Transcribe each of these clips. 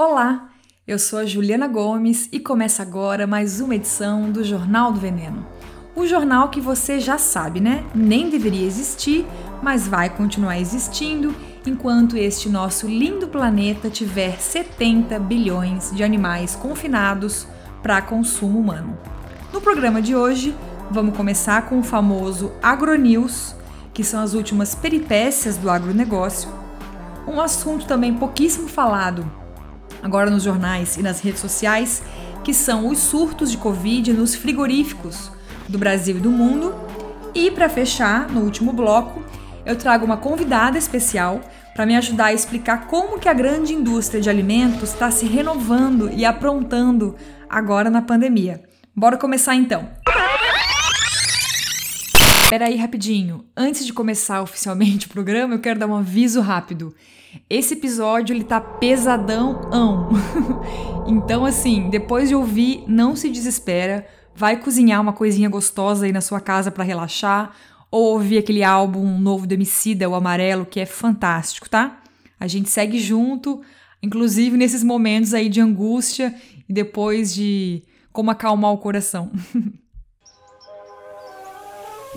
Olá, eu sou a Juliana Gomes e começa agora mais uma edição do Jornal do Veneno. O jornal que você já sabe, né? Nem deveria existir, mas vai continuar existindo enquanto este nosso lindo planeta tiver 70 bilhões de animais confinados para consumo humano. No programa de hoje, vamos começar com o famoso AgroNews, que são as últimas peripécias do agronegócio. Um assunto também pouquíssimo falado agora nos jornais e nas redes sociais, que são os surtos de Covid nos frigoríficos do Brasil e do mundo. E para fechar, no último bloco, eu trago uma convidada especial para me ajudar a explicar como que a grande indústria de alimentos está se renovando e aprontando agora na pandemia. Bora começar então. Peraí, rapidinho. Antes de começar oficialmente o programa, eu quero dar um aviso rápido. Esse episódio ele tá pesadão. então, assim, depois de ouvir, não se desespera. Vai cozinhar uma coisinha gostosa aí na sua casa para relaxar. Ou ouvir aquele álbum novo do Emicida, o Amarelo, que é fantástico, tá? A gente segue junto, inclusive nesses momentos aí de angústia e depois de como acalmar o coração.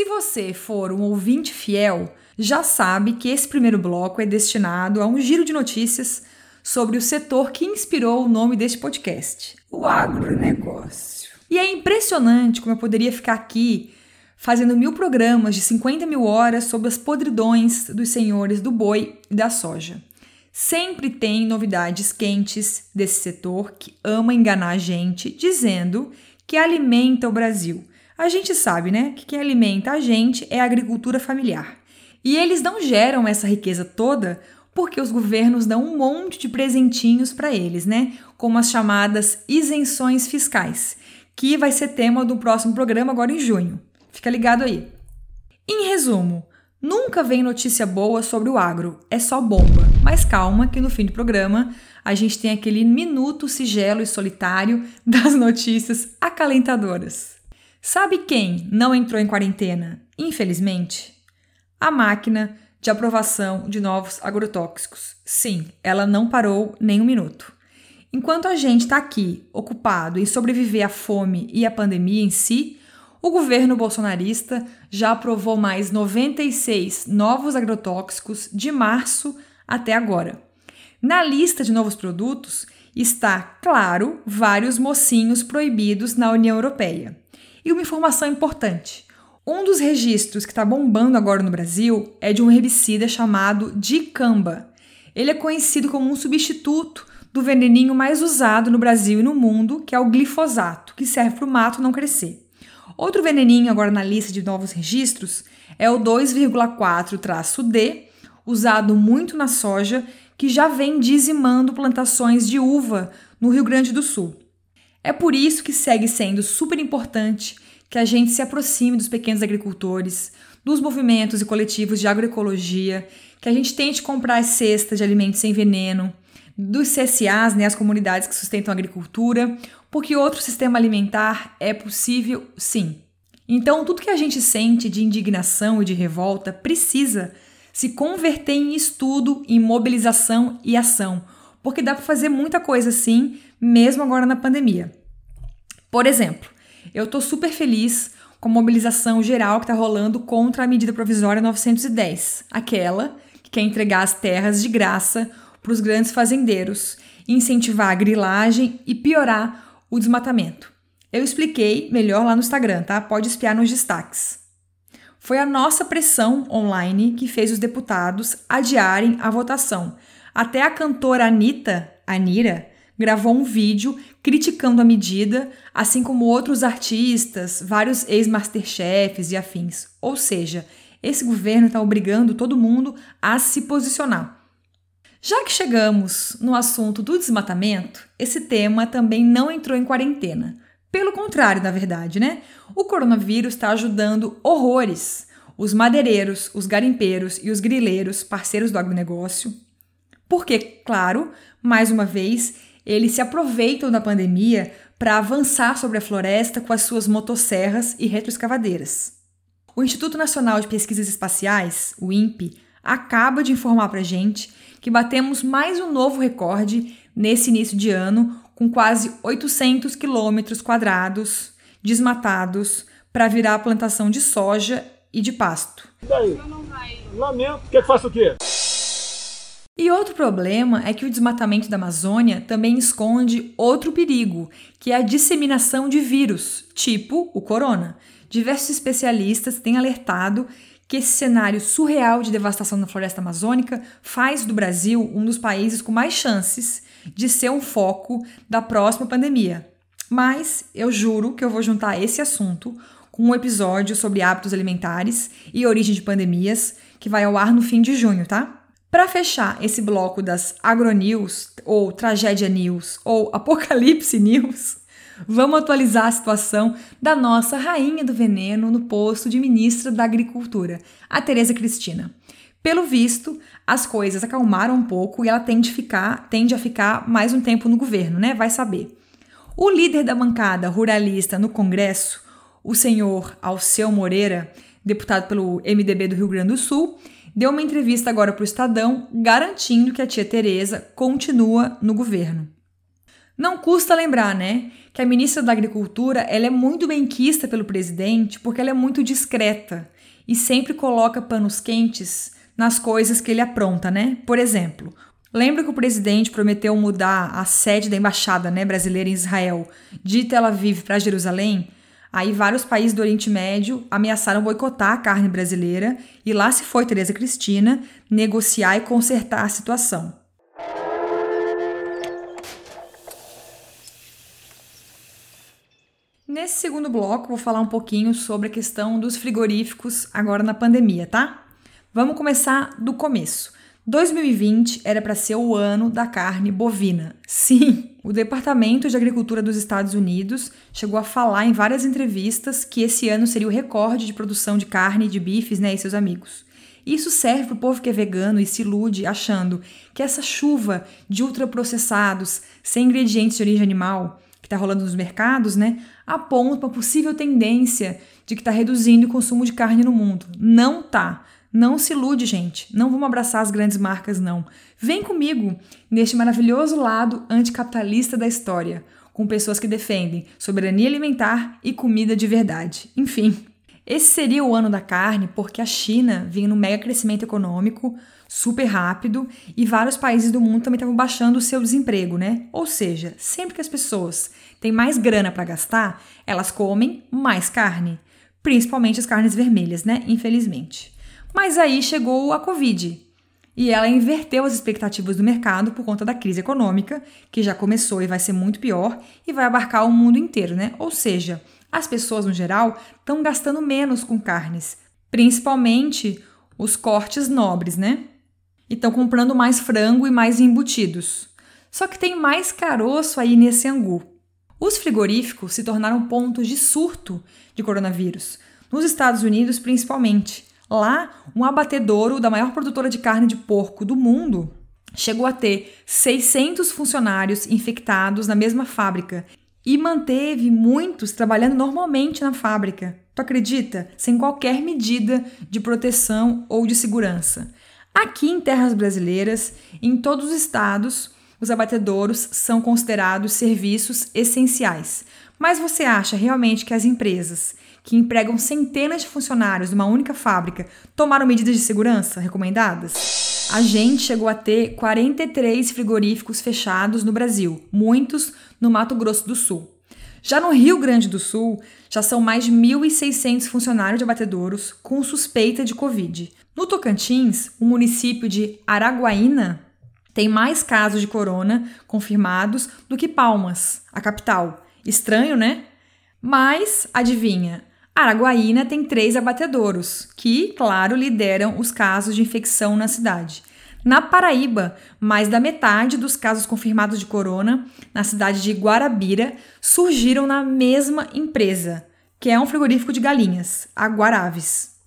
Se você for um ouvinte fiel, já sabe que esse primeiro bloco é destinado a um giro de notícias sobre o setor que inspirou o nome deste podcast, o agronegócio. E é impressionante como eu poderia ficar aqui fazendo mil programas de 50 mil horas sobre as podridões dos senhores do boi e da soja. Sempre tem novidades quentes desse setor que ama enganar a gente, dizendo que alimenta o Brasil a gente sabe, né, que quem alimenta a gente é a agricultura familiar. E eles não geram essa riqueza toda porque os governos dão um monte de presentinhos para eles, né? Como as chamadas isenções fiscais, que vai ser tema do próximo programa agora em junho. Fica ligado aí. Em resumo, nunca vem notícia boa sobre o agro, é só bomba. Mas calma que no fim do programa a gente tem aquele minuto sigelo e solitário das notícias acalentadoras. Sabe quem não entrou em quarentena? Infelizmente, a máquina de aprovação de novos agrotóxicos. Sim, ela não parou nem um minuto. Enquanto a gente está aqui ocupado em sobreviver à fome e à pandemia em si, o governo bolsonarista já aprovou mais 96 novos agrotóxicos de março até agora. Na lista de novos produtos está, claro, vários mocinhos proibidos na União Europeia. E uma informação importante: um dos registros que está bombando agora no Brasil é de um herbicida chamado dicamba. Ele é conhecido como um substituto do veneninho mais usado no Brasil e no mundo, que é o glifosato, que serve para o mato não crescer. Outro veneninho agora na lista de novos registros é o 2,4-D, usado muito na soja, que já vem dizimando plantações de uva no Rio Grande do Sul. É por isso que segue sendo super importante que a gente se aproxime dos pequenos agricultores, dos movimentos e coletivos de agroecologia, que a gente tente comprar as cestas de alimentos sem veneno, dos CSAs, né, as comunidades que sustentam a agricultura, porque outro sistema alimentar é possível sim. Então, tudo que a gente sente de indignação e de revolta precisa se converter em estudo, em mobilização e ação, porque dá para fazer muita coisa sim, mesmo agora na pandemia. Por exemplo, eu estou super feliz com a mobilização geral que está rolando contra a medida provisória 910, aquela que quer entregar as terras de graça para os grandes fazendeiros, incentivar a grilagem e piorar o desmatamento. Eu expliquei melhor lá no Instagram, tá? Pode espiar nos destaques. Foi a nossa pressão online que fez os deputados adiarem a votação. Até a cantora Anitta, Anira, gravou um vídeo criticando a medida, assim como outros artistas, vários ex-masterchefs e afins. Ou seja, esse governo está obrigando todo mundo a se posicionar. Já que chegamos no assunto do desmatamento, esse tema também não entrou em quarentena. Pelo contrário, na verdade, né? O coronavírus está ajudando horrores os madeireiros, os garimpeiros e os grileiros, parceiros do agronegócio. Porque, claro, mais uma vez, eles se aproveitam da pandemia para avançar sobre a floresta com as suas motosserras e retroescavadeiras. O Instituto Nacional de Pesquisas Espaciais, o INPE, acaba de informar para a gente que batemos mais um novo recorde nesse início de ano, com quase 800 quilômetros quadrados desmatados para virar a plantação de soja e de pasto. E daí? Lamento. Quer que faça o quê? E outro problema é que o desmatamento da Amazônia também esconde outro perigo, que é a disseminação de vírus, tipo o corona. Diversos especialistas têm alertado que esse cenário surreal de devastação na floresta amazônica faz do Brasil um dos países com mais chances de ser um foco da próxima pandemia. Mas eu juro que eu vou juntar esse assunto com um episódio sobre hábitos alimentares e origem de pandemias, que vai ao ar no fim de junho, tá? Para fechar esse bloco das agronews, ou tragédia news, ou apocalipse news, Vamos atualizar a situação da nossa rainha do veneno no posto de ministra da Agricultura, a Tereza Cristina. Pelo visto, as coisas acalmaram um pouco e ela tende ficar, tende a ficar mais um tempo no governo, né? Vai saber. O líder da bancada ruralista no Congresso, o senhor Alceu Moreira, deputado pelo MDB do Rio Grande do Sul, deu uma entrevista agora para o Estadão garantindo que a tia Tereza continua no governo. Não custa lembrar, né, que a ministra da Agricultura ela é muito benquista pelo presidente porque ela é muito discreta e sempre coloca panos quentes nas coisas que ele apronta, né? Por exemplo, lembra que o presidente prometeu mudar a sede da embaixada né, brasileira em Israel de Tel Aviv para Jerusalém? Aí vários países do Oriente Médio ameaçaram boicotar a carne brasileira e lá se foi Tereza Cristina negociar e consertar a situação. Nesse segundo bloco, vou falar um pouquinho sobre a questão dos frigoríficos agora na pandemia, tá? Vamos começar do começo. 2020 era para ser o ano da carne bovina. Sim, o Departamento de Agricultura dos Estados Unidos chegou a falar em várias entrevistas que esse ano seria o recorde de produção de carne e de bifes, né, e seus amigos. Isso serve para o povo que é vegano e se ilude achando que essa chuva de ultraprocessados, sem ingredientes de origem animal, que está rolando nos mercados, né, aponta uma possível tendência de que está reduzindo o consumo de carne no mundo. Não tá. Não se ilude, gente. Não vamos abraçar as grandes marcas, não. Vem comigo neste maravilhoso lado anticapitalista da história, com pessoas que defendem soberania alimentar e comida de verdade. Enfim, esse seria o ano da carne porque a China vinha no mega crescimento econômico, super rápido, e vários países do mundo também estavam baixando o seu desemprego, né? Ou seja, sempre que as pessoas têm mais grana para gastar, elas comem mais carne, principalmente as carnes vermelhas, né? Infelizmente. Mas aí chegou a Covid. E ela inverteu as expectativas do mercado por conta da crise econômica, que já começou e vai ser muito pior, e vai abarcar o mundo inteiro, né? Ou seja, as pessoas, no geral, estão gastando menos com carnes, principalmente os cortes nobres, né? E estão comprando mais frango e mais embutidos. Só que tem mais caroço aí nesse angu. Os frigoríficos se tornaram pontos de surto de coronavírus, nos Estados Unidos principalmente. Lá, um abatedouro da maior produtora de carne de porco do mundo chegou a ter 600 funcionários infectados na mesma fábrica e manteve muitos trabalhando normalmente na fábrica. Tu acredita? Sem qualquer medida de proteção ou de segurança. Aqui em terras brasileiras, em todos os estados, os abatedouros são considerados serviços essenciais. Mas você acha realmente que as empresas que empregam centenas de funcionários numa única fábrica tomaram medidas de segurança recomendadas? A gente chegou a ter 43 frigoríficos fechados no Brasil, muitos no Mato Grosso do Sul. Já no Rio Grande do Sul, já são mais de 1.600 funcionários de abatedouros com suspeita de Covid. No Tocantins, o município de Araguaína tem mais casos de corona confirmados do que Palmas, a capital. Estranho, né? Mas, adivinha, Araguaína tem três abatedouros, que, claro, lideram os casos de infecção na cidade. Na Paraíba, mais da metade dos casos confirmados de corona na cidade de Guarabira surgiram na mesma empresa, que é um frigorífico de galinhas, a Guaraves.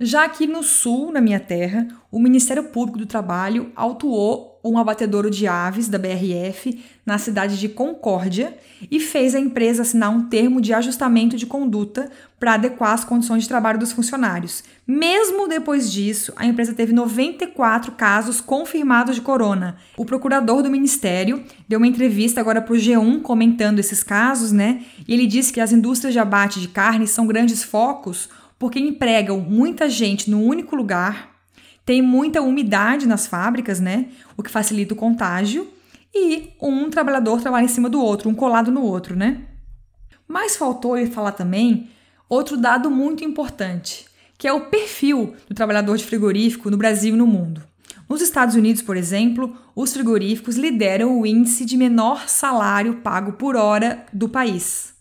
Já aqui no sul, na minha terra, o Ministério Público do Trabalho autuou um abatedouro de aves da BRF na cidade de Concórdia e fez a empresa assinar um termo de ajustamento de conduta para adequar as condições de trabalho dos funcionários. Mesmo depois disso, a empresa teve 94 casos confirmados de corona. O procurador do ministério deu uma entrevista agora para o G1 comentando esses casos, né? E ele disse que as indústrias de abate de carne são grandes focos porque empregam muita gente no único lugar, tem muita umidade nas fábricas, né? O que facilita o contágio, e um trabalhador trabalha em cima do outro, um colado no outro, né? Mas faltou ele falar também outro dado muito importante, que é o perfil do trabalhador de frigorífico no Brasil e no mundo. Nos Estados Unidos, por exemplo, os frigoríficos lideram o índice de menor salário pago por hora do país.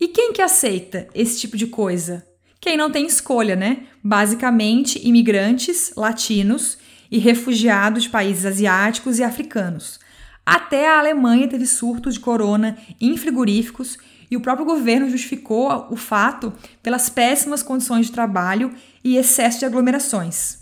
E quem que aceita esse tipo de coisa? Quem não tem escolha, né? Basicamente, imigrantes latinos e refugiados de países asiáticos e africanos. Até a Alemanha teve surtos de corona em frigoríficos e o próprio governo justificou o fato pelas péssimas condições de trabalho e excesso de aglomerações.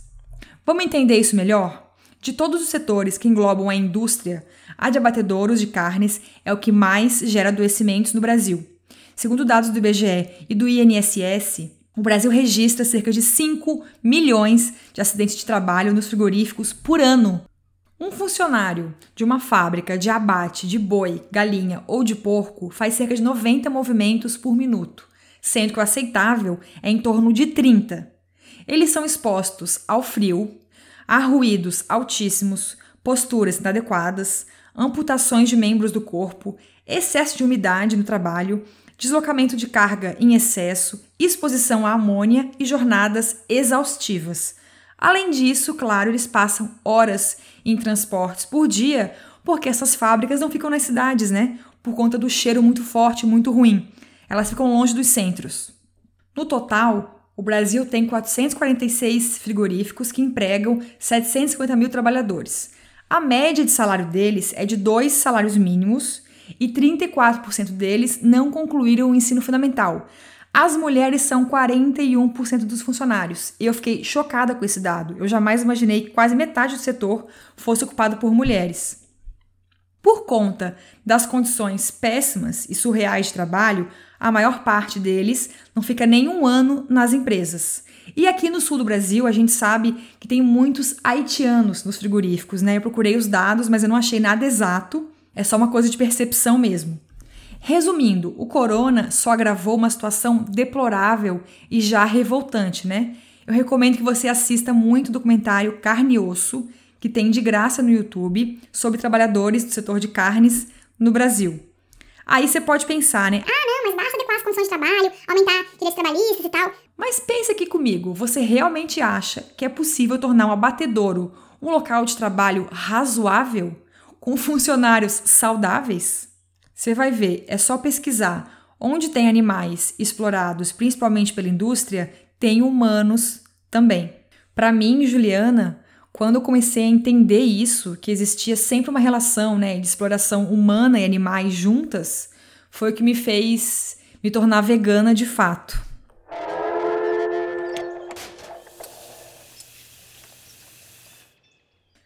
Vamos entender isso melhor? De todos os setores que englobam a indústria, a de abatedouros de carnes é o que mais gera adoecimentos no Brasil. Segundo dados do IBGE e do INSS, o Brasil registra cerca de 5 milhões de acidentes de trabalho nos frigoríficos por ano. Um funcionário de uma fábrica de abate de boi, galinha ou de porco faz cerca de 90 movimentos por minuto, sendo que o aceitável é em torno de 30. Eles são expostos ao frio, a ruídos altíssimos, posturas inadequadas, amputações de membros do corpo, excesso de umidade no trabalho deslocamento de carga em excesso, exposição à amônia e jornadas exaustivas. Além disso, claro, eles passam horas em transportes por dia, porque essas fábricas não ficam nas cidades, né? Por conta do cheiro muito forte, muito ruim. Elas ficam longe dos centros. No total, o Brasil tem 446 frigoríficos que empregam 750 mil trabalhadores. A média de salário deles é de dois salários mínimos e 34% deles não concluíram o ensino fundamental. As mulheres são 41% dos funcionários. E eu fiquei chocada com esse dado. Eu jamais imaginei que quase metade do setor fosse ocupado por mulheres. Por conta das condições péssimas e surreais de trabalho, a maior parte deles não fica nem um ano nas empresas. E aqui no sul do Brasil, a gente sabe que tem muitos haitianos nos frigoríficos, né? Eu procurei os dados, mas eu não achei nada exato. É só uma coisa de percepção mesmo. Resumindo, o corona só agravou uma situação deplorável e já revoltante, né? Eu recomendo que você assista muito o documentário Carne e Osso, que tem de graça no YouTube, sobre trabalhadores do setor de carnes no Brasil. Aí você pode pensar, né? Ah, não, mas basta adequar as condições de trabalho, aumentar direitos trabalhistas e tal. Mas pensa aqui comigo, você realmente acha que é possível tornar um abatedouro um local de trabalho razoável? Com funcionários saudáveis? Você vai ver, é só pesquisar. Onde tem animais explorados, principalmente pela indústria, tem humanos também. Para mim, Juliana, quando eu comecei a entender isso, que existia sempre uma relação né, de exploração humana e animais juntas, foi o que me fez me tornar vegana de fato.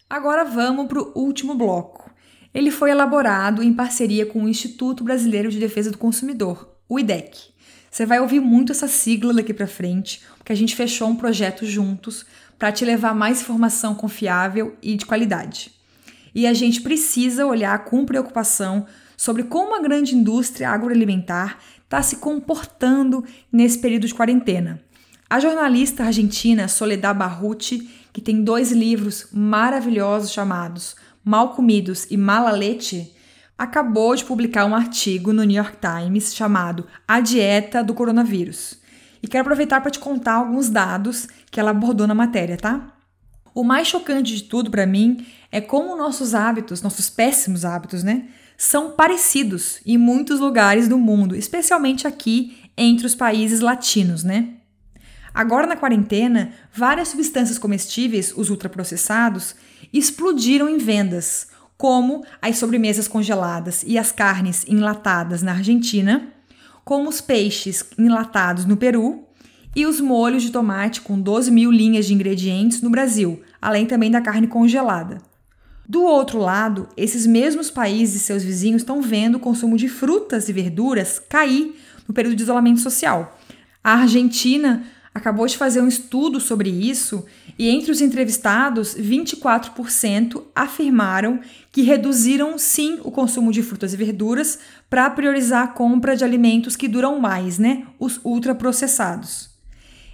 Agora vamos para o último bloco. Ele foi elaborado em parceria com o Instituto Brasileiro de Defesa do Consumidor, o IDEC. Você vai ouvir muito essa sigla daqui para frente, porque a gente fechou um projeto juntos para te levar mais informação confiável e de qualidade. E a gente precisa olhar com preocupação sobre como a grande indústria agroalimentar está se comportando nesse período de quarentena. A jornalista argentina Soledad Barruti, que tem dois livros maravilhosos chamados Mal Comidos e Mala Leite, acabou de publicar um artigo no New York Times chamado A Dieta do Coronavírus. E quero aproveitar para te contar alguns dados que ela abordou na matéria, tá? O mais chocante de tudo para mim é como nossos hábitos, nossos péssimos hábitos, né, são parecidos em muitos lugares do mundo, especialmente aqui entre os países latinos, né? Agora na quarentena, várias substâncias comestíveis, os ultraprocessados, explodiram em vendas, como as sobremesas congeladas e as carnes enlatadas na Argentina, como os peixes enlatados no Peru e os molhos de tomate com 12 mil linhas de ingredientes no Brasil, além também da carne congelada. Do outro lado, esses mesmos países e seus vizinhos estão vendo o consumo de frutas e verduras cair no período de isolamento social. A Argentina acabou de fazer um estudo sobre isso e entre os entrevistados, 24% afirmaram que reduziram sim o consumo de frutas e verduras para priorizar a compra de alimentos que duram mais, né? Os ultraprocessados.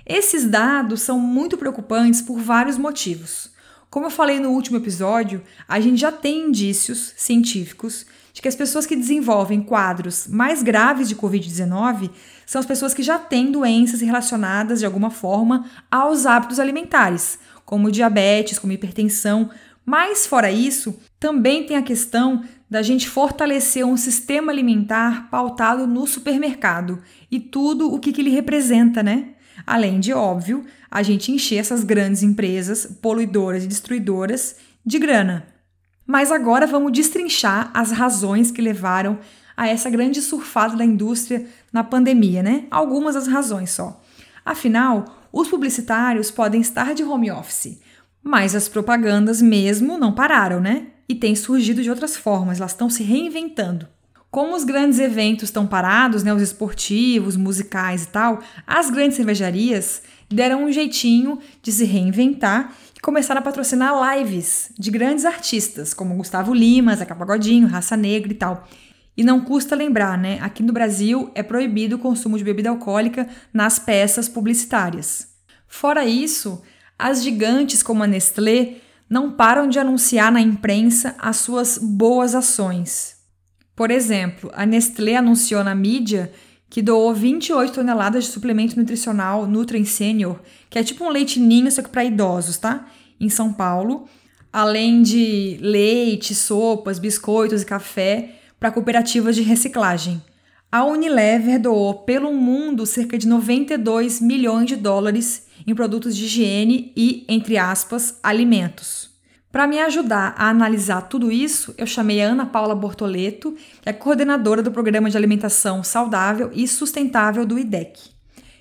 Esses dados são muito preocupantes por vários motivos. Como eu falei no último episódio, a gente já tem indícios científicos de que as pessoas que desenvolvem quadros mais graves de Covid-19 são as pessoas que já têm doenças relacionadas de alguma forma aos hábitos alimentares, como diabetes, como hipertensão. Mas, fora isso, também tem a questão da gente fortalecer um sistema alimentar pautado no supermercado e tudo o que, que ele representa, né? Além de, óbvio, a gente encher essas grandes empresas poluidoras e destruidoras de grana. Mas agora vamos destrinchar as razões que levaram a essa grande surfada da indústria na pandemia, né? Algumas das razões só. Afinal, os publicitários podem estar de home office, mas as propagandas mesmo não pararam, né? E têm surgido de outras formas, elas estão se reinventando. Como os grandes eventos estão parados, né, os esportivos, musicais e tal, as grandes cervejarias deram um jeitinho de se reinventar começaram a patrocinar lives de grandes artistas, como Gustavo Lima, Zeca Pagodinho, Raça Negra e tal. E não custa lembrar, né? Aqui no Brasil é proibido o consumo de bebida alcoólica nas peças publicitárias. Fora isso, as gigantes como a Nestlé não param de anunciar na imprensa as suas boas ações. Por exemplo, a Nestlé anunciou na mídia que doou 28 toneladas de suplemento nutricional Nutrien Senior, que é tipo um leite ninho, só que para idosos, tá? Em São Paulo, além de leite, sopas, biscoitos e café para cooperativas de reciclagem. A Unilever doou pelo mundo cerca de 92 milhões de dólares em produtos de higiene e, entre aspas, alimentos. Para me ajudar a analisar tudo isso, eu chamei a Ana Paula Bortoleto, que é coordenadora do Programa de Alimentação Saudável e Sustentável do IDEC.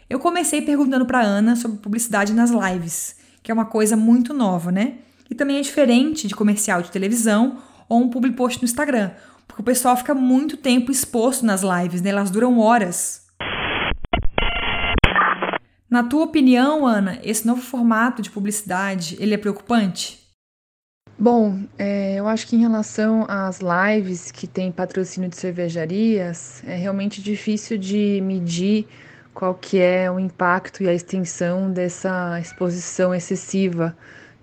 Eu comecei perguntando para Ana sobre publicidade nas lives, que é uma coisa muito nova, né? E também é diferente de comercial de televisão ou um public post no Instagram, porque o pessoal fica muito tempo exposto nas lives, né? Elas duram horas. Na tua opinião, Ana, esse novo formato de publicidade, ele é preocupante? Bom, é, eu acho que em relação às lives que tem patrocínio de cervejarias, é realmente difícil de medir qual que é o impacto e a extensão dessa exposição excessiva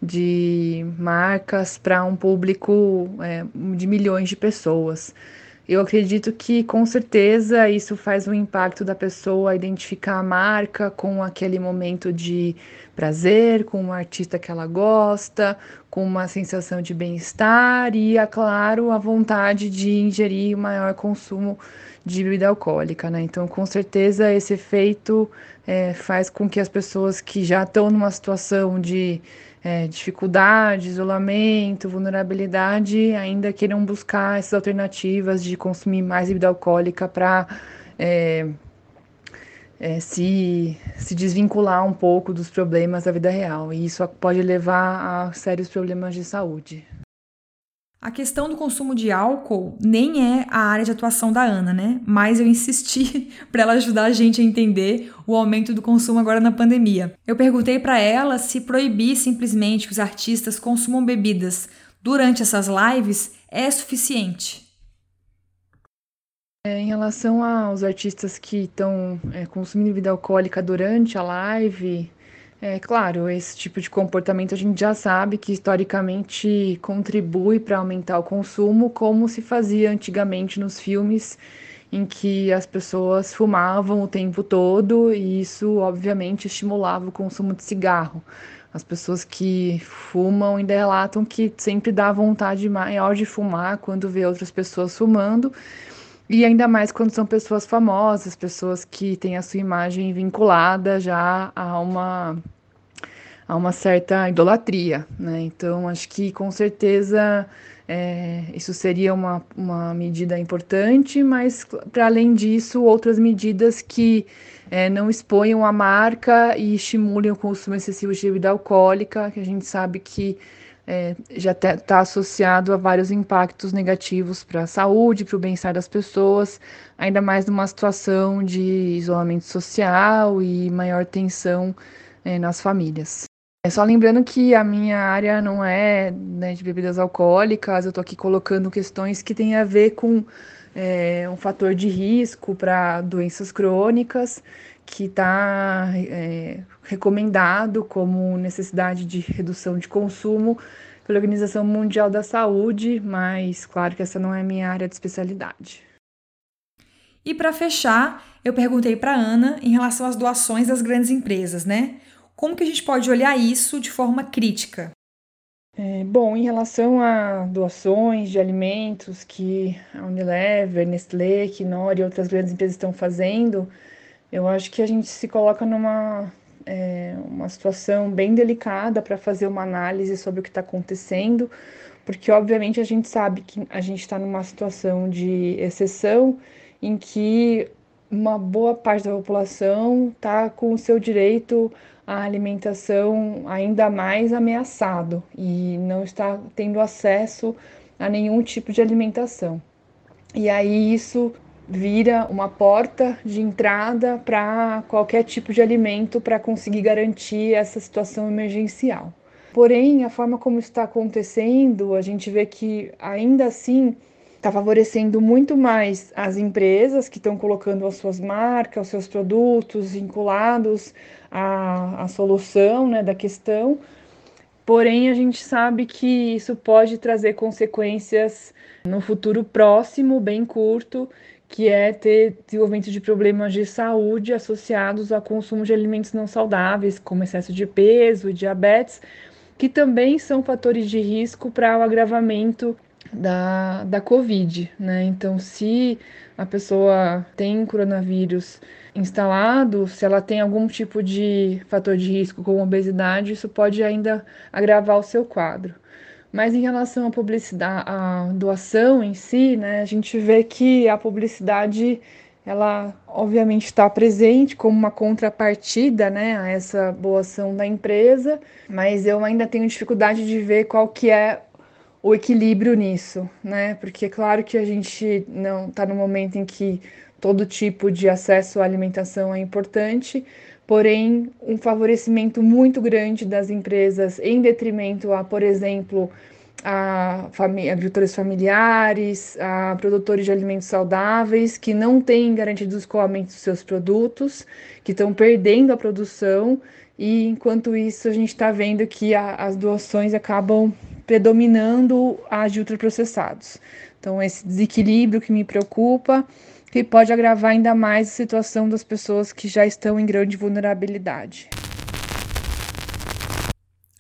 de marcas para um público é, de milhões de pessoas. Eu acredito que com certeza isso faz um impacto da pessoa identificar a marca com aquele momento de prazer, com um artista que ela gosta, com uma sensação de bem-estar e, é claro, a vontade de ingerir maior consumo de bebida alcoólica, né? Então, com certeza, esse efeito é, faz com que as pessoas que já estão numa situação de é, dificuldade, isolamento, vulnerabilidade, ainda queiram buscar essas alternativas de consumir mais bebida alcoólica para é, é, se, se desvincular um pouco dos problemas da vida real. E isso pode levar a sérios problemas de saúde. A questão do consumo de álcool nem é a área de atuação da Ana, né? Mas eu insisti para ela ajudar a gente a entender o aumento do consumo agora na pandemia. Eu perguntei para ela se proibir simplesmente que os artistas consumam bebidas durante essas lives é suficiente. É, em relação aos artistas que estão é, consumindo bebida alcoólica durante a live, é claro, esse tipo de comportamento a gente já sabe que historicamente contribui para aumentar o consumo, como se fazia antigamente nos filmes em que as pessoas fumavam o tempo todo e isso obviamente estimulava o consumo de cigarro. As pessoas que fumam ainda relatam que sempre dá vontade maior de fumar quando vê outras pessoas fumando E ainda mais quando são pessoas famosas, pessoas que têm a sua imagem vinculada já a uma, a uma certa idolatria, né? Então, acho que com certeza é, isso seria uma, uma medida importante, mas para além disso, outras medidas que é, não exponham a marca e estimulem o consumo excessivo de bebida alcoólica, que a gente sabe que é, já está associado a vários impactos negativos para a saúde, para o bem-estar das pessoas, ainda mais numa situação de isolamento social e maior tensão é, nas famílias. É só lembrando que a minha área não é né, de bebidas alcoólicas, eu estou aqui colocando questões que têm a ver com é, um fator de risco para doenças crônicas que está é, recomendado como necessidade de redução de consumo pela Organização Mundial da Saúde, mas claro que essa não é a minha área de especialidade. E para fechar, eu perguntei para Ana em relação às doações das grandes empresas, né? Como que a gente pode olhar isso de forma crítica? É, bom, em relação a doações de alimentos que a Unilever, Nestlé, Knorr e outras grandes empresas estão fazendo, eu acho que a gente se coloca numa é, uma situação bem delicada para fazer uma análise sobre o que está acontecendo, porque obviamente a gente sabe que a gente está numa situação de exceção em que uma boa parte da população está com o seu direito à alimentação ainda mais ameaçado e não está tendo acesso a nenhum tipo de alimentação. E aí isso vira uma porta de entrada para qualquer tipo de alimento para conseguir garantir essa situação emergencial. Porém, a forma como está acontecendo, a gente vê que ainda assim está favorecendo muito mais as empresas que estão colocando as suas marcas, os seus produtos vinculados à, à solução né, da questão. Porém, a gente sabe que isso pode trazer consequências no futuro próximo, bem curto, que é ter desenvolvimento de problemas de saúde associados ao consumo de alimentos não saudáveis, como excesso de peso diabetes, que também são fatores de risco para o agravamento da, da Covid, né? Então, se a pessoa tem coronavírus instalado, se ela tem algum tipo de fator de risco, como obesidade, isso pode ainda agravar o seu quadro. Mas em relação à publicidade, à doação em si, né, a gente vê que a publicidade ela obviamente está presente como uma contrapartida né, a essa boa ação da empresa, mas eu ainda tenho dificuldade de ver qual que é o equilíbrio nisso, né? Porque é claro que a gente não está no momento em que todo tipo de acesso à alimentação é importante, porém um favorecimento muito grande das empresas em detrimento a, por exemplo, a agricultores familiares, a produtores de alimentos saudáveis que não têm garantido o escoamento dos seus produtos, que estão perdendo a produção, e enquanto isso a gente está vendo que a, as doações acabam predominando as de ultraprocessados. Então, esse desequilíbrio que me preocupa que pode agravar ainda mais a situação das pessoas que já estão em grande vulnerabilidade.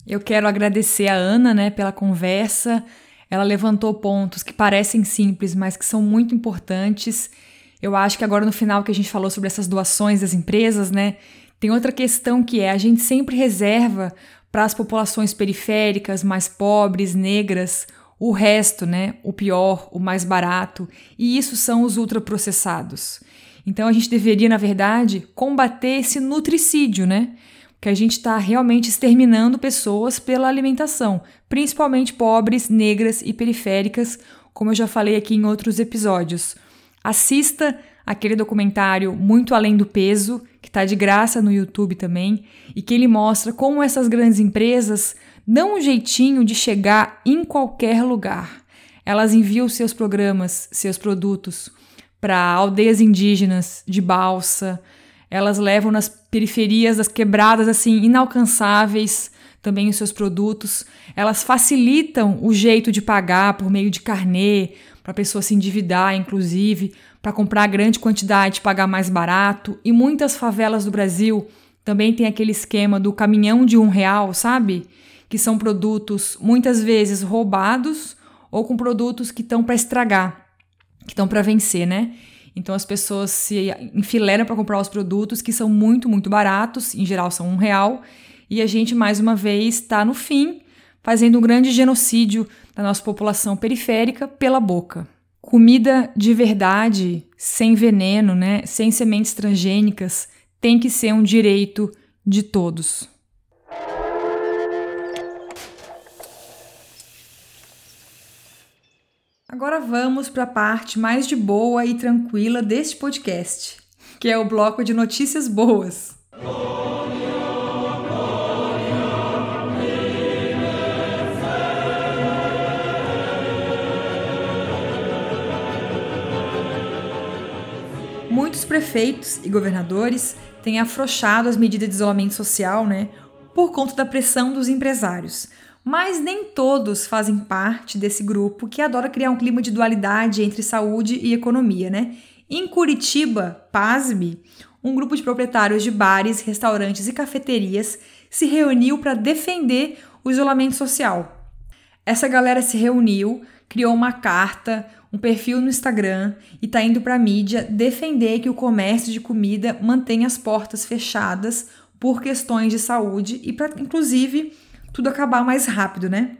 Eu quero agradecer a Ana, né, pela conversa. Ela levantou pontos que parecem simples, mas que são muito importantes. Eu acho que agora no final que a gente falou sobre essas doações das empresas, né, tem outra questão que é a gente sempre reserva para as populações periféricas, mais pobres, negras, o resto, né, o pior, o mais barato, e isso são os ultraprocessados. Então a gente deveria, na verdade, combater esse nutricídio, né? Que a gente está realmente exterminando pessoas pela alimentação, principalmente pobres, negras e periféricas, como eu já falei aqui em outros episódios. Assista aquele documentário Muito Além do Peso, que está de graça no YouTube também, e que ele mostra como essas grandes empresas dão um jeitinho de chegar em qualquer lugar. Elas enviam seus programas, seus produtos para aldeias indígenas de balsa, elas levam nas periferias das quebradas assim inalcançáveis também os seus produtos. Elas facilitam o jeito de pagar por meio de carnê, para a pessoa se endividar, inclusive, para comprar grande quantidade, pagar mais barato. E muitas favelas do Brasil também tem aquele esquema do caminhão de um real, sabe? Que são produtos muitas vezes roubados ou com produtos que estão para estragar. que estão para vencer, né? Então as pessoas se enfileiram para comprar os produtos que são muito, muito baratos, em geral são um real, e a gente mais uma vez está no fim fazendo um grande genocídio da nossa população periférica pela boca. Comida de verdade, sem veneno, né, sem sementes transgênicas, tem que ser um direito de todos. Agora vamos para a parte mais de boa e tranquila deste podcast, que é o bloco de notícias boas. Muitos prefeitos e governadores têm afrouxado as medidas de isolamento social, né, por conta da pressão dos empresários. Mas nem todos fazem parte desse grupo que adora criar um clima de dualidade entre saúde e economia, né? Em Curitiba, pasme, um grupo de proprietários de bares, restaurantes e cafeterias se reuniu para defender o isolamento social. Essa galera se reuniu, criou uma carta, um perfil no Instagram e está indo para a mídia defender que o comércio de comida mantenha as portas fechadas por questões de saúde e para, inclusive, tudo acabar mais rápido, né?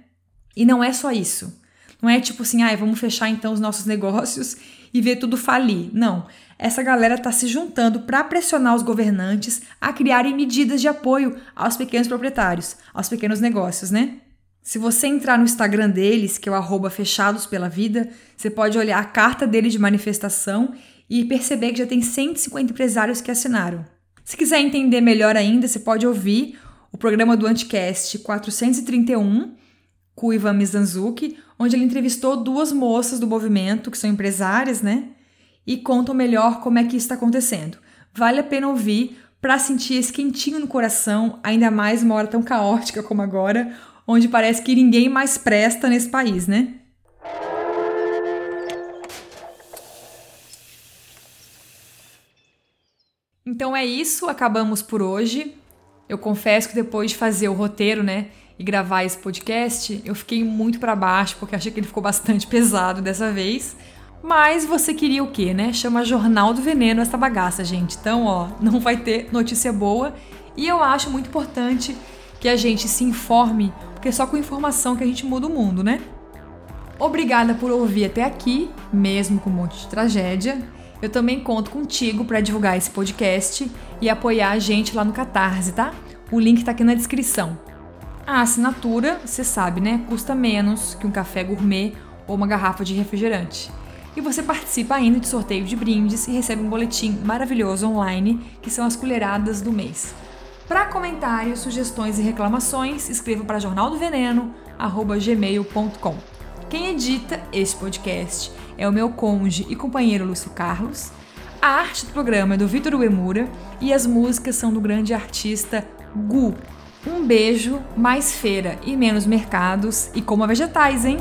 E não é só isso. Não é tipo assim, ah, vamos fechar então os nossos negócios e ver tudo falir. Não. Essa galera está se juntando para pressionar os governantes a criarem medidas de apoio aos pequenos proprietários, aos pequenos negócios, né? Se você entrar no Instagram deles, que é o arroba fechados pela vida, você pode olhar a carta deles de manifestação e perceber que já tem 150 empresários que assinaram. Se quiser entender melhor ainda, você pode ouvir o programa do Anticast 431 com o Ivan Mizanzuki, onde ele entrevistou duas moças do movimento, que são empresárias, né? E contam melhor como é que isso está acontecendo. Vale a pena ouvir para sentir esse quentinho no coração, ainda mais uma hora tão caótica como agora, onde parece que ninguém mais presta nesse país, né? Então é isso, acabamos por hoje. Eu confesso que depois de fazer o roteiro, né, e gravar esse podcast, eu fiquei muito para baixo porque achei que ele ficou bastante pesado dessa vez. Mas você queria o quê, né? Chama Jornal do Veneno essa bagaça, gente. Então, ó, não vai ter notícia boa. E eu acho muito importante que a gente se informe, porque é só com informação que a gente muda o mundo, né? Obrigada por ouvir até aqui, mesmo com um monte de tragédia. Eu também conto contigo para divulgar esse podcast e apoiar a gente lá no Catarse, tá? O link tá aqui na descrição. A assinatura, você sabe, né? Custa menos que um café gourmet ou uma garrafa de refrigerante. E você participa ainda de sorteio de brindes e recebe um boletim maravilhoso online, que são as colheradas do mês. Para comentários, sugestões e reclamações, escreva para jornaldoveneno@gmail.com. Quem edita esse podcast é o meu cônjuge e companheiro Lúcio Carlos. A arte do programa é do Vitor Uemura e as músicas são do grande artista Gu. Um beijo, mais feira e menos mercados e coma vegetais, hein?